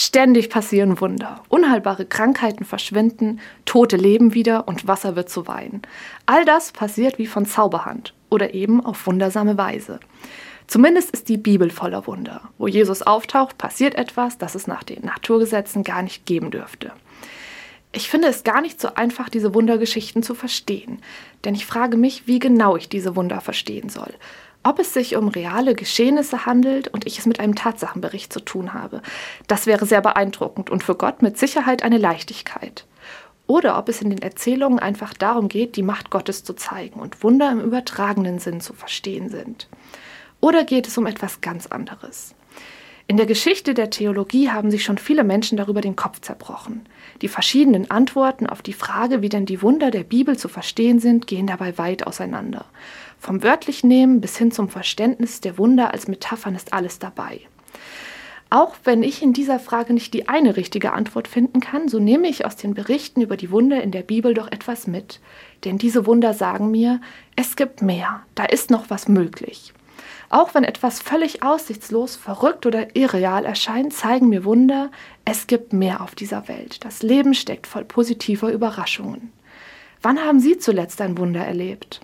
Ständig passieren Wunder. Unheilbare Krankheiten verschwinden, Tote leben wieder und Wasser wird zu Wein. All das passiert wie von Zauberhand oder eben auf wundersame Weise. Zumindest ist die Bibel voller Wunder. Wo Jesus auftaucht, passiert etwas, das es nach den Naturgesetzen gar nicht geben dürfte. Ich finde es gar nicht so einfach, diese Wundergeschichten zu verstehen, denn ich frage mich, wie genau ich diese Wunder verstehen soll ob es sich um reale Geschehnisse handelt und ich es mit einem Tatsachenbericht zu tun habe. Das wäre sehr beeindruckend und für Gott mit Sicherheit eine Leichtigkeit. Oder ob es in den Erzählungen einfach darum geht, die Macht Gottes zu zeigen und Wunder im übertragenen Sinn zu verstehen sind. Oder geht es um etwas ganz anderes? In der Geschichte der Theologie haben sich schon viele Menschen darüber den Kopf zerbrochen. Die verschiedenen Antworten auf die Frage, wie denn die Wunder der Bibel zu verstehen sind, gehen dabei weit auseinander. Vom wörtlich nehmen bis hin zum Verständnis der Wunder als Metaphern ist alles dabei. Auch wenn ich in dieser Frage nicht die eine richtige Antwort finden kann, so nehme ich aus den Berichten über die Wunder in der Bibel doch etwas mit. Denn diese Wunder sagen mir, es gibt mehr, da ist noch was möglich. Auch wenn etwas völlig aussichtslos, verrückt oder irreal erscheint, zeigen mir Wunder, es gibt mehr auf dieser Welt. Das Leben steckt voll positiver Überraschungen. Wann haben Sie zuletzt ein Wunder erlebt?